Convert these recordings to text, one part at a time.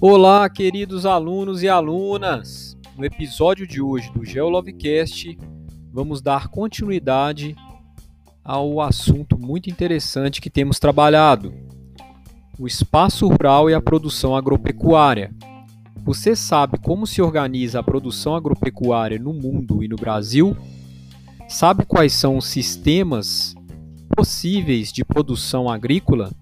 Olá, queridos alunos e alunas! No episódio de hoje do GeoLovecast, vamos dar continuidade ao assunto muito interessante que temos trabalhado: o espaço rural e a produção agropecuária. Você sabe como se organiza a produção agropecuária no mundo e no Brasil? Sabe quais são os sistemas possíveis de produção agrícola?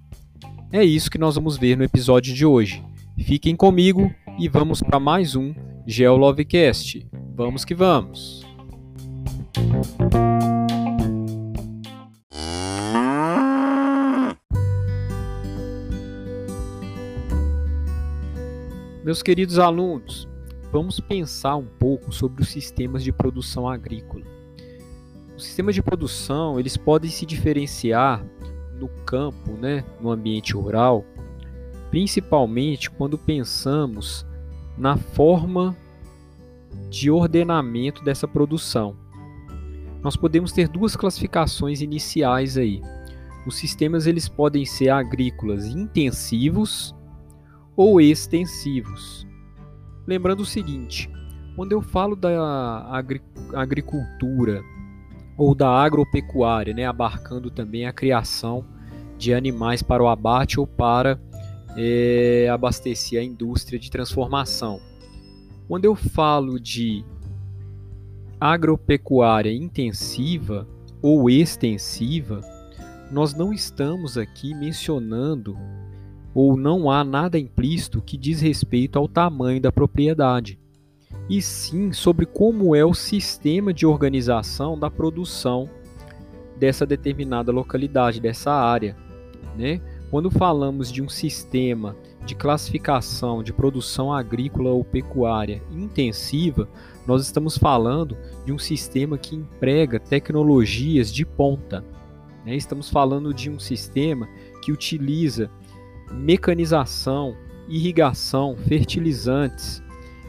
É isso que nós vamos ver no episódio de hoje. Fiquem comigo e vamos para mais um GeoLovecast. Vamos que vamos! Meus queridos alunos, vamos pensar um pouco sobre os sistemas de produção agrícola. Os sistemas de produção, eles podem se diferenciar no campo, né, no ambiente rural, principalmente quando pensamos na forma de ordenamento dessa produção. Nós podemos ter duas classificações iniciais aí. Os sistemas eles podem ser agrícolas intensivos ou extensivos. Lembrando o seguinte, quando eu falo da agri agricultura ou da agropecuária, né, abarcando também a criação de animais para o abate ou para é, abastecer a indústria de transformação. Quando eu falo de agropecuária intensiva ou extensiva, nós não estamos aqui mencionando ou não há nada implícito que diz respeito ao tamanho da propriedade, e sim sobre como é o sistema de organização da produção dessa determinada localidade, dessa área. Né? Quando falamos de um sistema de classificação de produção agrícola ou pecuária intensiva, nós estamos falando de um sistema que emprega tecnologias de ponta. Né? Estamos falando de um sistema que utiliza mecanização, irrigação, fertilizantes.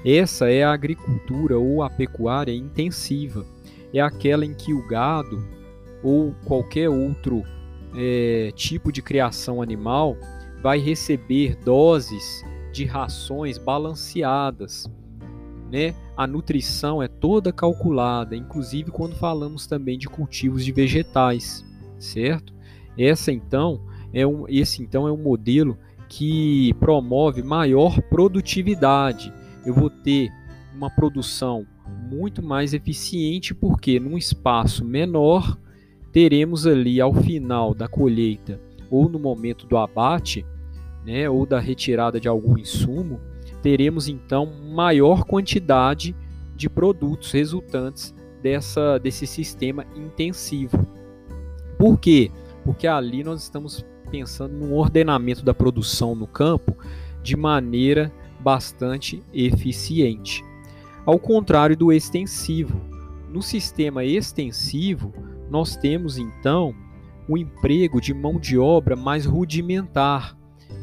Essa é a agricultura ou a pecuária intensiva. É aquela em que o gado ou qualquer outro é, tipo de criação animal vai receber doses de rações balanceadas. Né? A nutrição é toda calculada, inclusive quando falamos também de cultivos de vegetais, certo? Essa então é um, esse então é um modelo que promove maior produtividade. Eu vou ter uma produção muito mais eficiente porque num espaço menor teremos ali ao final da colheita ou no momento do abate, né, ou da retirada de algum insumo, teremos então maior quantidade de produtos resultantes dessa, desse sistema intensivo. Por quê? Porque ali nós estamos pensando no ordenamento da produção no campo de maneira bastante eficiente. Ao contrário do extensivo, no sistema extensivo, nós temos então o emprego de mão de obra mais rudimentar.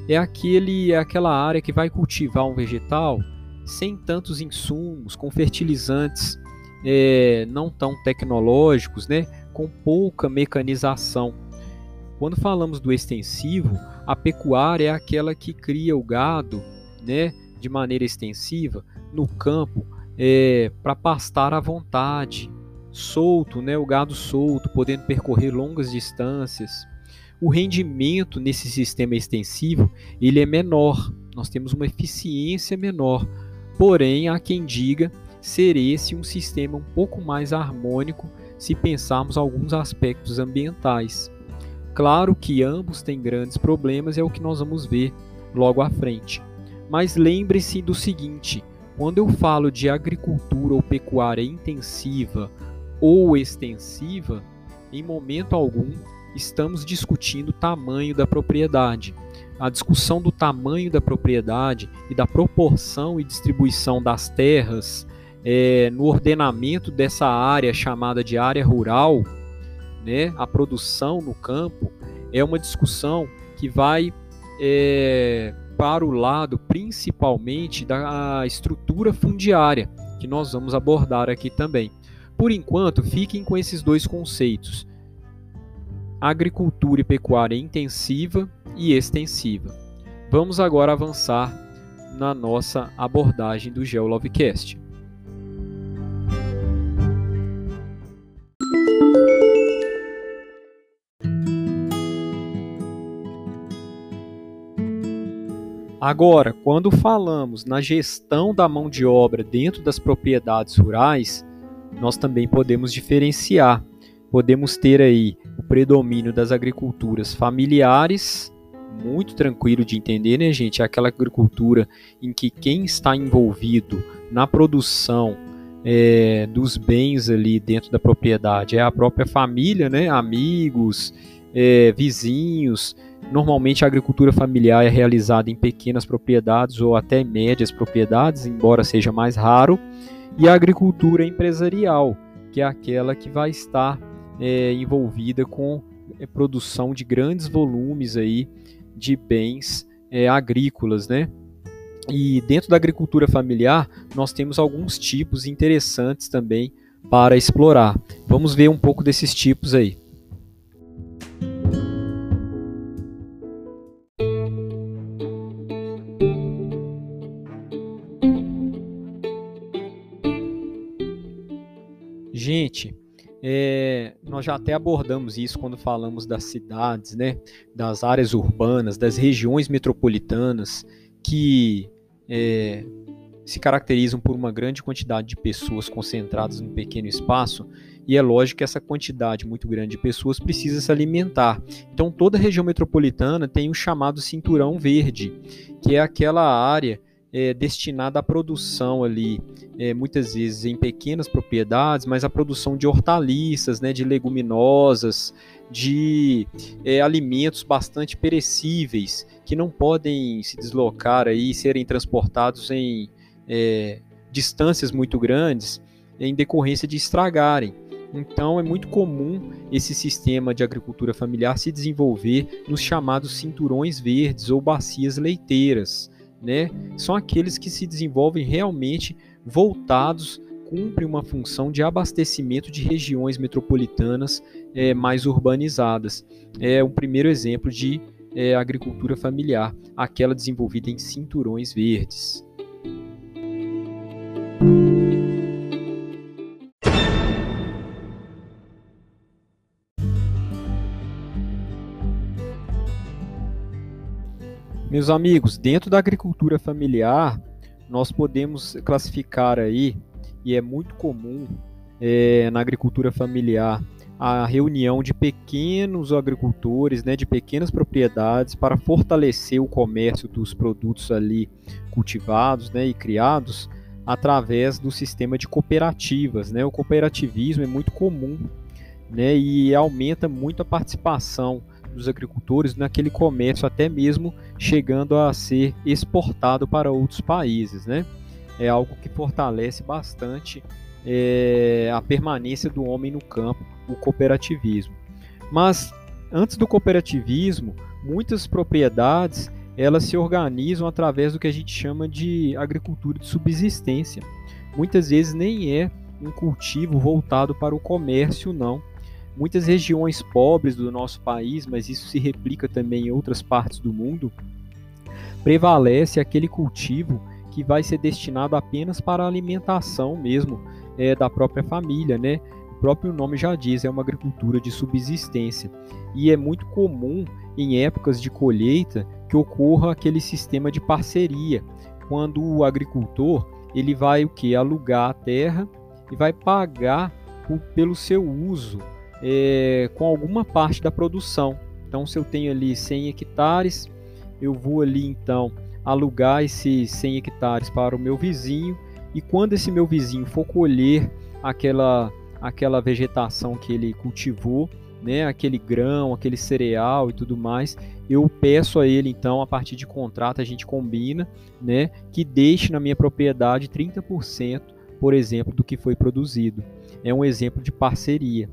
É aquele é aquela área que vai cultivar um vegetal sem tantos insumos, com fertilizantes é, não tão tecnológicos, né, com pouca mecanização. Quando falamos do extensivo, a pecuária é aquela que cria o gado né, de maneira extensiva no campo é, para pastar à vontade, solto, né, o gado solto, podendo percorrer longas distâncias. O rendimento nesse sistema extensivo ele é menor, nós temos uma eficiência menor, porém há quem diga ser esse um sistema um pouco mais harmônico se pensarmos alguns aspectos ambientais. Claro que ambos têm grandes problemas, é o que nós vamos ver logo à frente. Mas lembre-se do seguinte: quando eu falo de agricultura ou pecuária intensiva ou extensiva, em momento algum estamos discutindo o tamanho da propriedade. A discussão do tamanho da propriedade e da proporção e distribuição das terras é, no ordenamento dessa área chamada de área rural né, a produção no campo, é uma discussão que vai é, para o lado principalmente da estrutura fundiária, que nós vamos abordar aqui também. Por enquanto, fiquem com esses dois conceitos. agricultura e pecuária intensiva e extensiva. Vamos agora avançar na nossa abordagem do GeoLovecast. Agora, quando falamos na gestão da mão de obra dentro das propriedades rurais, nós também podemos diferenciar. Podemos ter aí o predomínio das agriculturas familiares, muito tranquilo de entender, né, gente? É aquela agricultura em que quem está envolvido na produção é, dos bens ali dentro da propriedade é a própria família, né? Amigos, é, vizinhos, Normalmente a agricultura familiar é realizada em pequenas propriedades ou até médias propriedades, embora seja mais raro, e a agricultura empresarial, que é aquela que vai estar é, envolvida com é, produção de grandes volumes aí de bens é, agrícolas, né? E dentro da agricultura familiar, nós temos alguns tipos interessantes também para explorar. Vamos ver um pouco desses tipos aí. Gente, é, nós já até abordamos isso quando falamos das cidades, né, das áreas urbanas, das regiões metropolitanas, que é, se caracterizam por uma grande quantidade de pessoas concentradas num pequeno espaço, e é lógico que essa quantidade muito grande de pessoas precisa se alimentar. Então, toda região metropolitana tem o chamado cinturão verde, que é aquela área é, destinada à produção ali, é, muitas vezes em pequenas propriedades, mas a produção de hortaliças, né, de leguminosas, de é, alimentos bastante perecíveis que não podem se deslocar aí, serem transportados em é, distâncias muito grandes em decorrência de estragarem. Então é muito comum esse sistema de agricultura familiar se desenvolver nos chamados cinturões verdes ou bacias leiteiras né, são aqueles que se desenvolvem realmente voltados, cumprem uma função de abastecimento de regiões metropolitanas é, mais urbanizadas. É um primeiro exemplo de é, agricultura familiar, aquela desenvolvida em cinturões verdes. Meus amigos, dentro da agricultura familiar, nós podemos classificar aí, e é muito comum é, na agricultura familiar, a reunião de pequenos agricultores, né, de pequenas propriedades, para fortalecer o comércio dos produtos ali cultivados né, e criados através do sistema de cooperativas. Né? O cooperativismo é muito comum né, e aumenta muito a participação dos agricultores naquele comércio, até mesmo chegando a ser exportado para outros países. Né? É algo que fortalece bastante é, a permanência do homem no campo, o cooperativismo. Mas antes do cooperativismo, muitas propriedades elas se organizam através do que a gente chama de agricultura de subsistência. Muitas vezes nem é um cultivo voltado para o comércio, não, Muitas regiões pobres do nosso país, mas isso se replica também em outras partes do mundo, prevalece aquele cultivo que vai ser destinado apenas para a alimentação mesmo é, da própria família, né? O próprio nome já diz, é uma agricultura de subsistência. E é muito comum em épocas de colheita que ocorra aquele sistema de parceria, quando o agricultor ele vai o que alugar a terra e vai pagar pelo seu uso é, com alguma parte da produção. Então, se eu tenho ali 100 hectares, eu vou ali então alugar esses 100 hectares para o meu vizinho e quando esse meu vizinho for colher aquela aquela vegetação que ele cultivou, né, aquele grão, aquele cereal e tudo mais, eu peço a ele então, a partir de contrato a gente combina, né, que deixe na minha propriedade 30%, por exemplo, do que foi produzido. É um exemplo de parceria.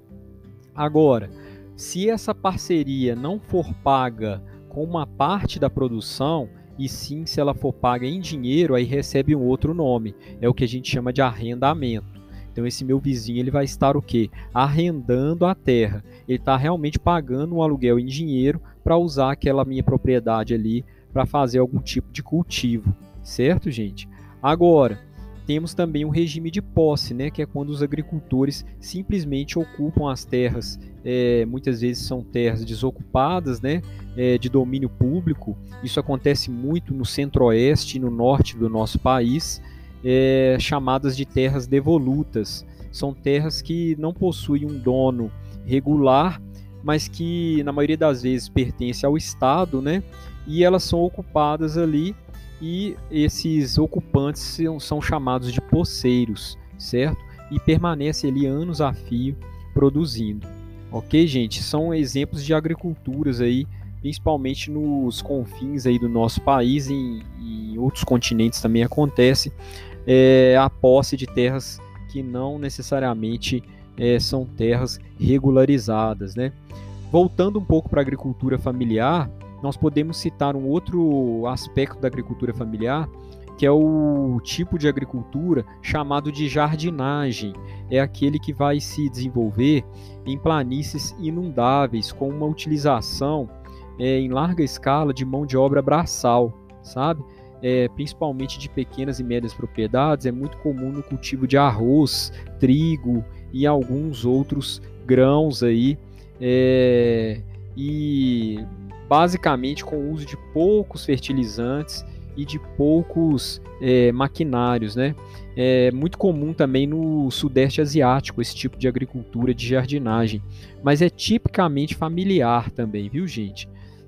Agora, se essa parceria não for paga com uma parte da produção, e sim se ela for paga em dinheiro, aí recebe um outro nome. É o que a gente chama de arrendamento. Então esse meu vizinho ele vai estar o quê? Arrendando a terra. Ele está realmente pagando um aluguel em dinheiro para usar aquela minha propriedade ali para fazer algum tipo de cultivo, certo, gente? Agora, temos também o regime de posse, né, que é quando os agricultores simplesmente ocupam as terras, é, muitas vezes são terras desocupadas, né, é, de domínio público. Isso acontece muito no centro-oeste e no norte do nosso país, é, chamadas de terras devolutas. São terras que não possuem um dono regular, mas que na maioria das vezes pertence ao Estado, né, e elas são ocupadas ali e esses ocupantes são, são chamados de poceiros, certo? E permanecem ali anos a fio produzindo. Ok, gente? São exemplos de agriculturas aí, principalmente nos confins aí do nosso país e em, outros continentes também acontece é, a posse de terras que não necessariamente é, são terras regularizadas, né? Voltando um pouco para a agricultura familiar, nós podemos citar um outro aspecto da agricultura familiar, que é o tipo de agricultura chamado de jardinagem. É aquele que vai se desenvolver em planícies inundáveis, com uma utilização é, em larga escala de mão de obra braçal, sabe? É, principalmente de pequenas e médias propriedades, é muito comum no cultivo de arroz, trigo e alguns outros grãos aí. É, e basicamente com o uso de poucos fertilizantes e de poucos é, maquinários, né? É muito comum também no sudeste asiático esse tipo de agricultura de jardinagem, mas é tipicamente familiar também, viu, gente?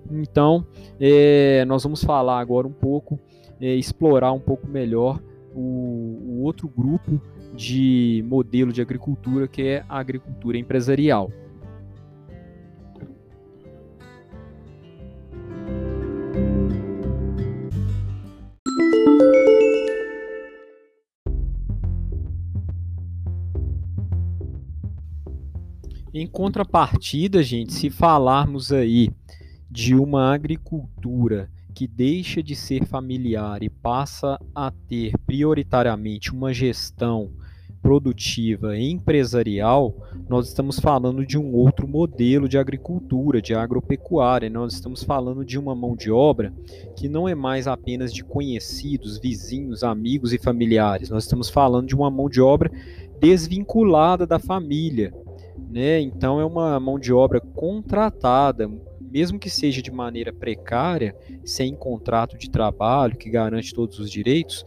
Então, é, nós vamos falar agora um pouco, é, explorar um pouco melhor o, o outro grupo de modelo de agricultura que é a agricultura empresarial. Em contrapartida, gente, se falarmos aí de uma agricultura que deixa de ser familiar e passa a ter prioritariamente uma gestão produtiva e empresarial, nós estamos falando de um outro modelo de agricultura, de agropecuária. Nós estamos falando de uma mão de obra que não é mais apenas de conhecidos, vizinhos, amigos e familiares. Nós estamos falando de uma mão de obra desvinculada da família, né? Então é uma mão de obra contratada, mesmo que seja de maneira precária, sem contrato de trabalho que garante todos os direitos,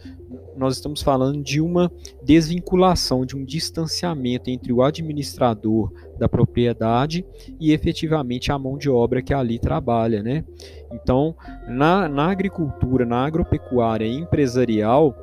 nós estamos falando de uma desvinculação, de um distanciamento entre o administrador da propriedade e efetivamente a mão de obra que ali trabalha, né? Então, na, na agricultura, na agropecuária empresarial,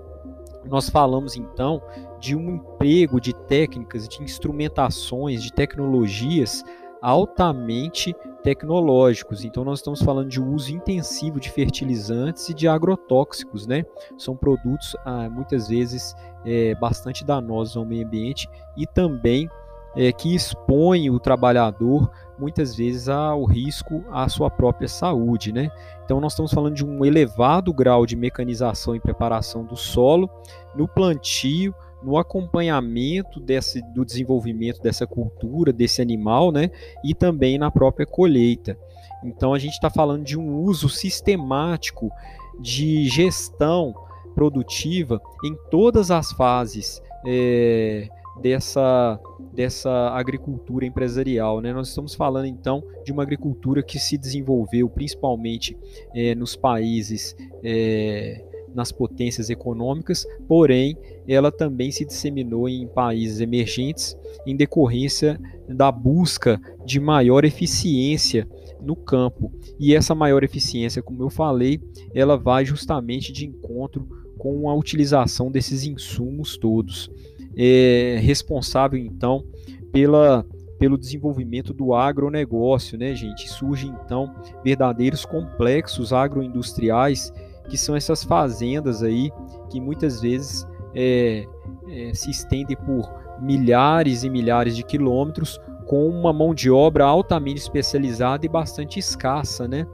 nós falamos então de um emprego de técnicas, de instrumentações, de tecnologias altamente tecnológicos. Então nós estamos falando de uso intensivo de fertilizantes e de agrotóxicos, né? São produtos ah, muitas vezes é, bastante danosos ao meio ambiente e também é, que expõem o trabalhador muitas vezes ao risco à sua própria saúde, né? Então nós estamos falando de um elevado grau de mecanização e preparação do solo no plantio, no acompanhamento desse, do desenvolvimento dessa cultura, desse animal, né? E também na própria colheita. Então a gente está falando de um uso sistemático de gestão produtiva em todas as fases é, dessa, dessa agricultura empresarial. Né? Nós estamos falando então de uma agricultura que se desenvolveu principalmente é, nos países. É, nas potências econômicas, porém ela também se disseminou em países emergentes em decorrência da busca de maior eficiência no campo. E essa maior eficiência, como eu falei, ela vai justamente de encontro com a utilização desses insumos todos. É responsável então pela pelo desenvolvimento do agronegócio, né, gente? Surgem então verdadeiros complexos agroindustriais que são essas fazendas aí que muitas vezes é, é, se estendem por milhares e milhares de quilômetros com uma mão de obra altamente especializada e bastante escassa, né?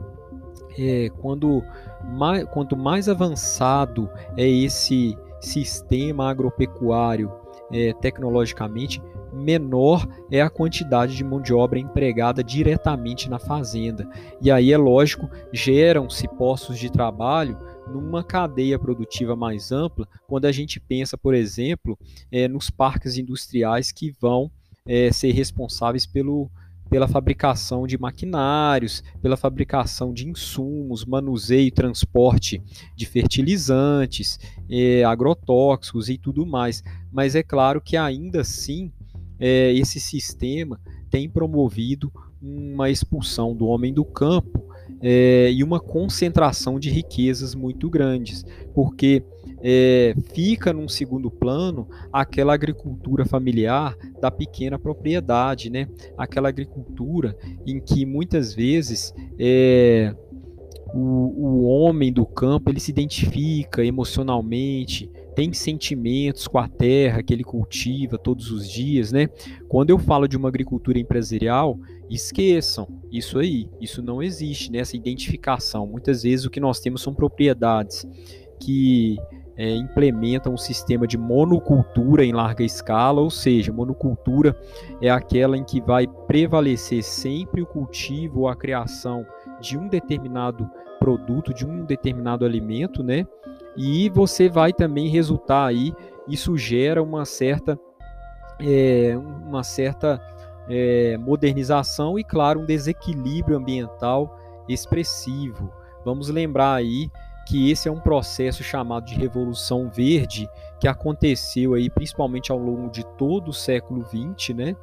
É, quando mais, quanto mais avançado é esse sistema agropecuário é, tecnologicamente, menor é a quantidade de mão de obra empregada diretamente na fazenda. E aí é lógico, geram-se postos de trabalho numa cadeia produtiva mais ampla, quando a gente pensa, por exemplo, é, nos parques industriais que vão é, ser responsáveis pelo, pela fabricação de maquinários, pela fabricação de insumos, manuseio e transporte de fertilizantes, é, agrotóxicos e tudo mais. Mas é claro que ainda assim é, esse sistema tem promovido uma expulsão do homem do campo é, e uma concentração de riquezas muito grandes, porque é, fica num segundo plano aquela agricultura familiar da pequena propriedade, né? aquela agricultura em que muitas vezes é, o, o homem do campo ele se identifica emocionalmente, tem sentimentos com a terra que ele cultiva todos os dias, né? Quando eu falo de uma agricultura empresarial, esqueçam isso aí, isso não existe, né? Essa identificação. Muitas vezes o que nós temos são propriedades que é, implementam um sistema de monocultura em larga escala, ou seja, monocultura é aquela em que vai prevalecer sempre o cultivo ou a criação de um determinado produto, de um determinado alimento, né? E você vai também resultar aí, isso gera uma certa, é, uma certa é, modernização e, claro, um desequilíbrio ambiental expressivo. Vamos lembrar aí que esse é um processo chamado de Revolução Verde, que aconteceu aí principalmente ao longo de todo o século XX, né?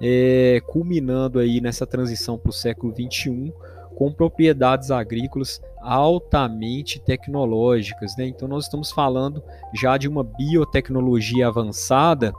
É, culminando aí nessa transição para o século XXI, com propriedades agrícolas altamente tecnológicas. Né? Então, nós estamos falando já de uma biotecnologia avançada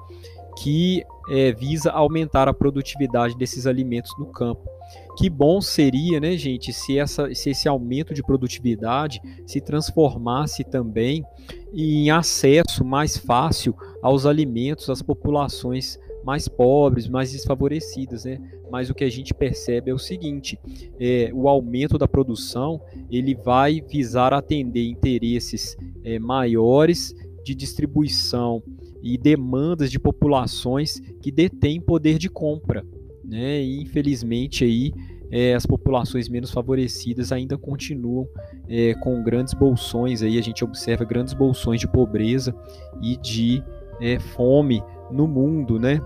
que é, visa aumentar a produtividade desses alimentos no campo. Que bom seria, né, gente, se, essa, se esse aumento de produtividade se transformasse também em acesso mais fácil aos alimentos às populações mais pobres, mais desfavorecidas, né? Mas o que a gente percebe é o seguinte: é, o aumento da produção ele vai visar atender interesses é, maiores de distribuição e demandas de populações que detêm poder de compra, né? E infelizmente aí é, as populações menos favorecidas ainda continuam é, com grandes bolsões aí a gente observa grandes bolsões de pobreza e de é, fome no mundo, né?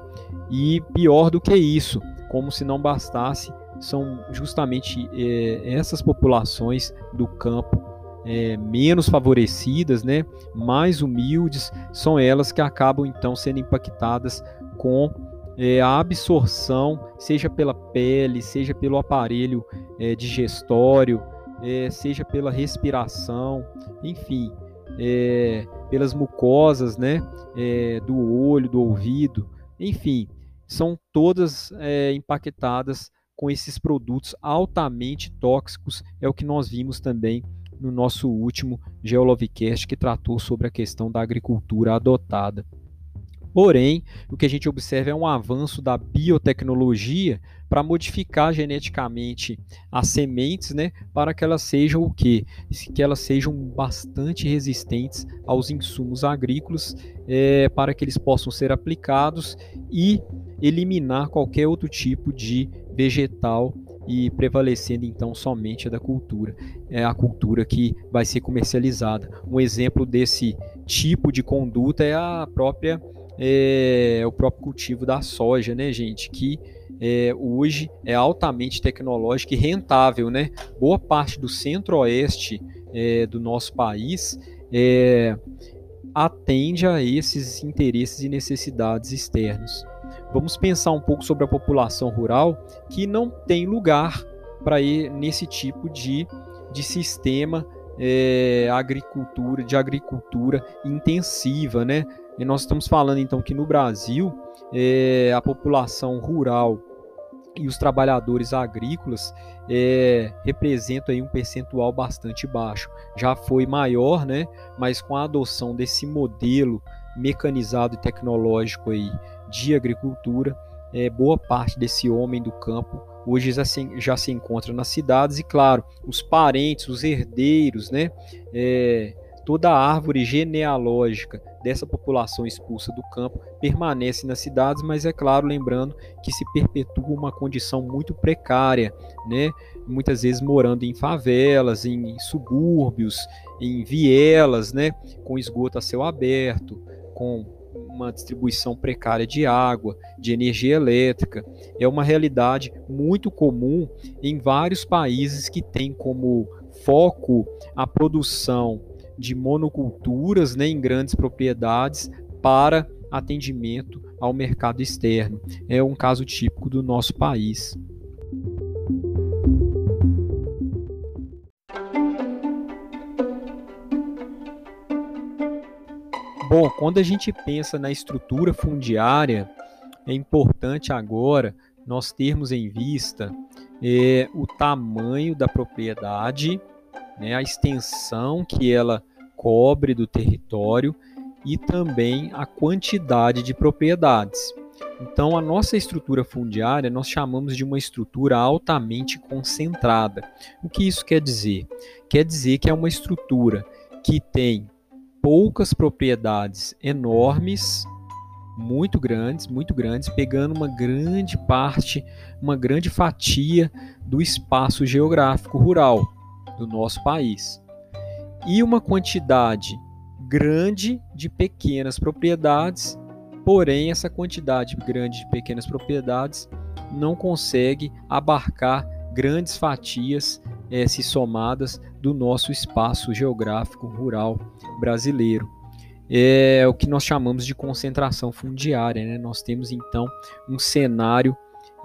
E pior do que isso, como se não bastasse, são justamente é, essas populações do campo é, menos favorecidas, né, mais humildes, são elas que acabam então sendo impactadas com é, a absorção, seja pela pele, seja pelo aparelho é, digestório, é, seja pela respiração, enfim, é, pelas mucosas, né, é, do olho, do ouvido, enfim, são todas é, com esses produtos altamente tóxicos, é o que nós vimos também no nosso último Geolovecast que tratou sobre a questão da agricultura adotada. Porém, o que a gente observa é um avanço da biotecnologia para modificar geneticamente as sementes, né, para que elas sejam o quê? Que elas sejam bastante resistentes aos insumos agrícolas, é, para que eles possam ser aplicados e eliminar qualquer outro tipo de vegetal e prevalecendo então somente a da cultura, é a cultura que vai ser comercializada. Um exemplo desse tipo de conduta é a própria é, o próprio cultivo da soja, né, gente, que é, hoje é altamente tecnológico e rentável, né? Boa parte do centro-oeste é, do nosso país é, atende a esses interesses e necessidades externos. Vamos pensar um pouco sobre a população rural que não tem lugar para ir nesse tipo de, de sistema é, agricultura, de agricultura intensiva, né? E nós estamos falando então que no Brasil é, a população rural e os trabalhadores agrícolas é, representam aí um percentual bastante baixo. Já foi maior, né? Mas com a adoção desse modelo mecanizado e tecnológico aí de agricultura, é, boa parte desse homem do campo hoje já se, já se encontra nas cidades e, claro, os parentes, os herdeiros, né, é, toda a árvore genealógica dessa população expulsa do campo permanece nas cidades, mas é claro, lembrando que se perpetua uma condição muito precária, né? muitas vezes morando em favelas, em subúrbios, em vielas, né? com esgoto a céu aberto, com uma distribuição precária de água, de energia elétrica. É uma realidade muito comum em vários países que têm como foco a produção de monoculturas né, em grandes propriedades para atendimento ao mercado externo. É um caso típico do nosso país. Bom, quando a gente pensa na estrutura fundiária, é importante agora nós termos em vista é, o tamanho da propriedade, né, a extensão que ela cobre do território e também a quantidade de propriedades. Então, a nossa estrutura fundiária nós chamamos de uma estrutura altamente concentrada. O que isso quer dizer? Quer dizer que é uma estrutura que tem poucas propriedades enormes, muito grandes, muito grandes, pegando uma grande parte, uma grande fatia do espaço geográfico rural do nosso país. E uma quantidade grande de pequenas propriedades, porém essa quantidade grande de pequenas propriedades não consegue abarcar grandes fatias é, se somadas do nosso espaço geográfico rural brasileiro. É o que nós chamamos de concentração fundiária. Né? Nós temos então um cenário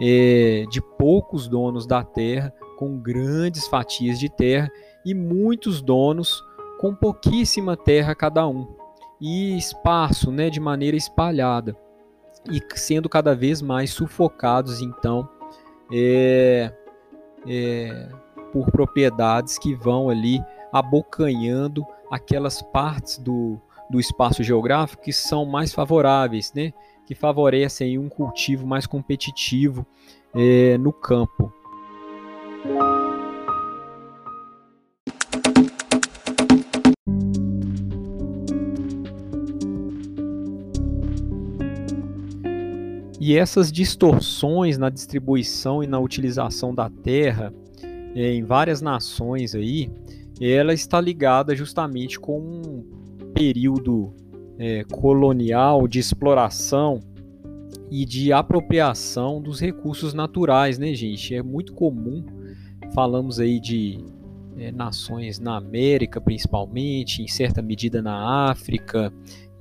é, de poucos donos da terra com grandes fatias de terra e muitos donos com pouquíssima terra cada um e espaço né, de maneira espalhada e sendo cada vez mais sufocados então é, é, por propriedades que vão ali abocanhando aquelas partes do, do espaço geográfico que são mais favoráveis, né? que favorecem um cultivo mais competitivo é, no campo. E essas distorções na distribuição e na utilização da terra é, em várias nações aí, ela está ligada justamente com um período é, colonial de exploração e de apropriação dos recursos naturais, né, gente? É muito comum, falamos aí de é, nações na América, principalmente, em certa medida na África,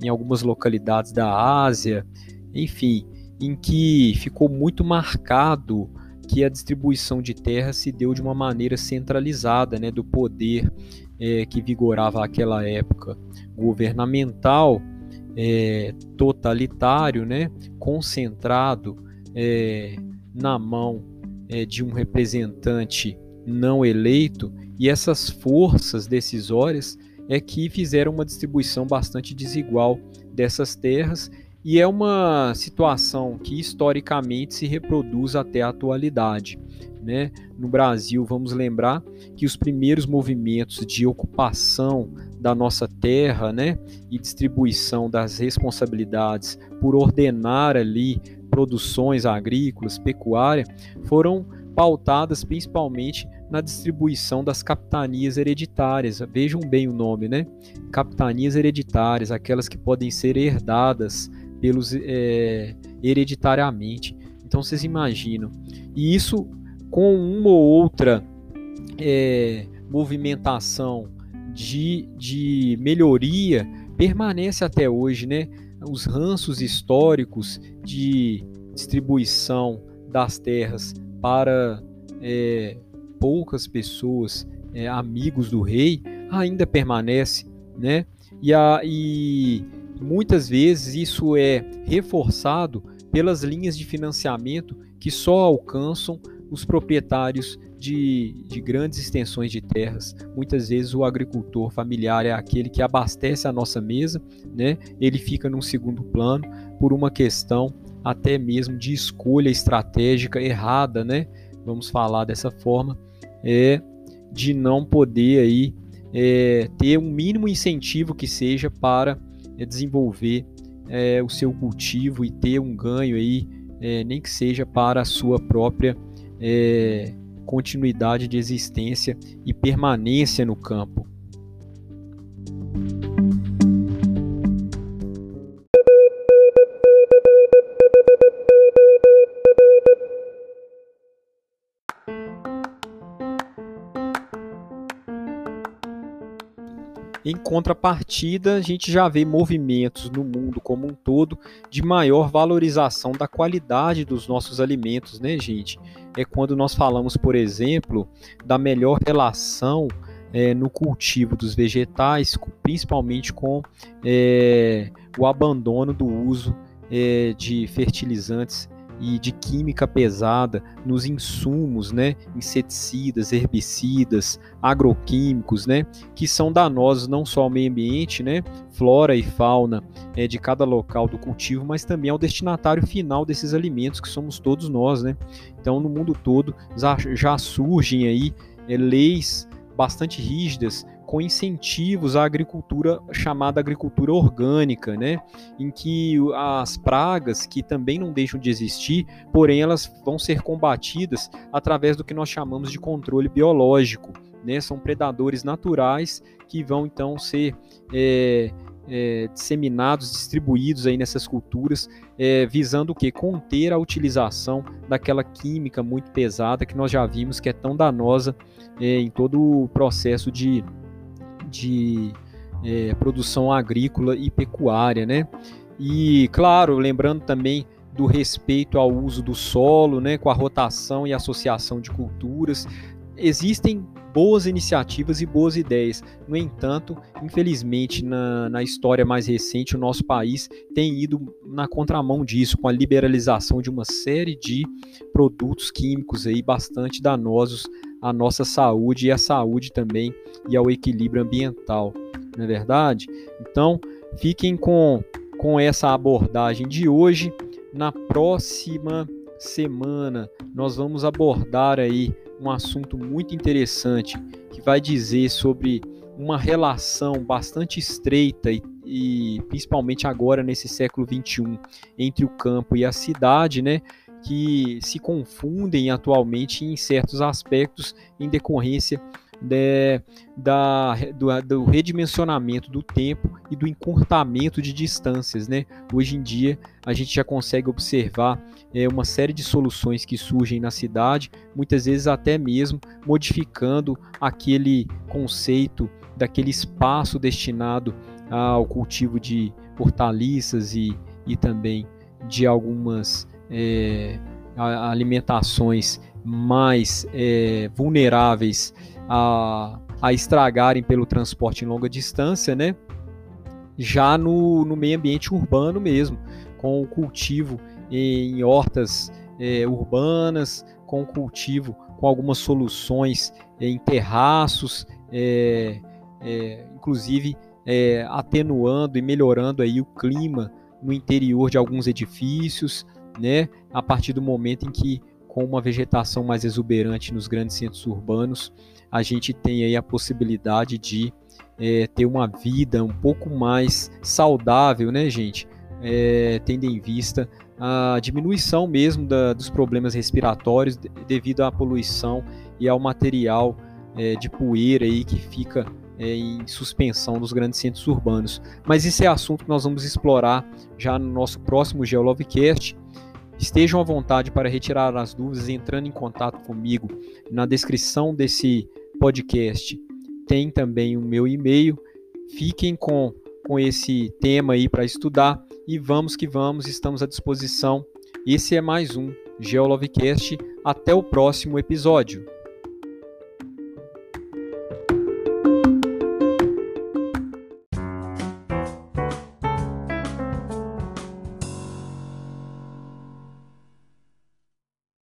em algumas localidades da Ásia, enfim, em que ficou muito marcado que a distribuição de terra se deu de uma maneira centralizada, né, do poder é, que vigorava aquela época governamental, é, totalitário, né, concentrado é, na mão é, de um representante não eleito, e essas forças decisórias é que fizeram uma distribuição bastante desigual dessas terras e é uma situação que historicamente se reproduz até a atualidade. Né? No Brasil, vamos lembrar que os primeiros movimentos de ocupação da nossa terra né, e distribuição das responsabilidades por ordenar ali produções agrícolas, pecuária, foram pautadas principalmente na distribuição das capitanias hereditárias. Vejam bem o nome, né? Capitanias hereditárias, aquelas que podem ser herdadas pelos é, hereditariamente. Então vocês imaginam. E isso com uma ou outra é, movimentação de, de melhoria permanece até hoje, né? Os ranços históricos de distribuição das terras para é, poucas pessoas, é, amigos do rei, ainda permanece, né? E, a, e Muitas vezes isso é reforçado pelas linhas de financiamento que só alcançam os proprietários de, de, grandes extensões de terras. Muitas vezes o agricultor familiar é aquele que abastece a nossa mesa, né? ele fica num segundo plano por uma questão até mesmo de escolha estratégica errada, né? vamos falar dessa forma, é de não poder aí é, ter um mínimo incentivo que seja para desenvolver é, o seu cultivo e ter um ganho aí, é, nem que seja para a sua própria é, continuidade de existência e permanência no campo. Contrapartida, a gente já vê movimentos no mundo como um todo de maior valorização da qualidade dos nossos alimentos, né, gente? É quando nós falamos, por exemplo, da melhor relação é, no cultivo dos vegetais, principalmente com é, o abandono do uso é, de fertilizantes e de química pesada nos insumos, né, inseticidas, herbicidas, agroquímicos, né, que são danosos não só ao meio ambiente, né, flora e fauna é, de cada local do cultivo, mas também ao destinatário final desses alimentos que somos todos nós, né. Então, no mundo todo já, já surgem aí é, leis bastante rígidas com incentivos à agricultura chamada agricultura orgânica, né? em que as pragas, que também não deixam de existir, porém elas vão ser combatidas através do que nós chamamos de controle biológico. Né? São predadores naturais que vão então ser é, é, disseminados, distribuídos aí nessas culturas, é, visando o que? Conter a utilização daquela química muito pesada que nós já vimos que é tão danosa é, em todo o processo de de é, produção agrícola e pecuária, né? E claro, lembrando também do respeito ao uso do solo, né, com a rotação e associação de culturas. Existem boas iniciativas e boas ideias. No entanto, infelizmente, na, na história mais recente, o nosso país tem ido na contramão disso, com a liberalização de uma série de produtos químicos aí bastante danosos à nossa saúde e à saúde também e ao equilíbrio ambiental, não é verdade? Então, fiquem com, com essa abordagem de hoje. Na próxima semana, nós vamos abordar aí um assunto muito interessante que vai dizer sobre uma relação bastante estreita e, e, principalmente agora nesse século 21 entre o campo e a cidade, né? Que se confundem atualmente em certos aspectos em decorrência de, da, do, do, redimensionamento do tempo e do encurtamento de distâncias. Né? Hoje em dia, a gente já consegue observar é, uma série de soluções que surgem na cidade, muitas vezes até mesmo modificando aquele conceito daquele espaço destinado ao cultivo de hortaliças e, e também de algumas é, alimentações mais é, vulneráveis a, a estragarem pelo transporte em longa distância, né? já no, no meio ambiente urbano mesmo, com o cultivo em hortas é, urbanas, com o cultivo com algumas soluções em terraços, é, é inclusive é, atenuando e melhorando aí o clima no interior de alguns edifícios, né? A partir do momento em que, com uma vegetação mais exuberante nos grandes centros urbanos, a gente tem aí a possibilidade de é, ter uma vida um pouco mais saudável, né, gente? É, tendo em vista a diminuição mesmo da, dos problemas respiratórios devido à poluição e ao material é, de poeira aí que fica é, em suspensão nos grandes centros urbanos. Mas esse é assunto que nós vamos explorar já no nosso próximo GeoLovecast. Estejam à vontade para retirar as dúvidas entrando em contato comigo. Na descrição desse podcast tem também o meu e-mail. Fiquem com, com esse tema aí para estudar e vamos que vamos, estamos à disposição. Esse é mais um GeoLovecast. Até o próximo episódio.